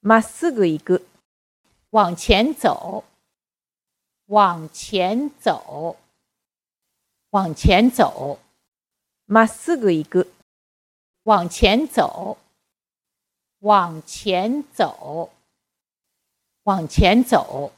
马四个一个。往前走往前走往前走。马四个一个。往前走往前走往前走。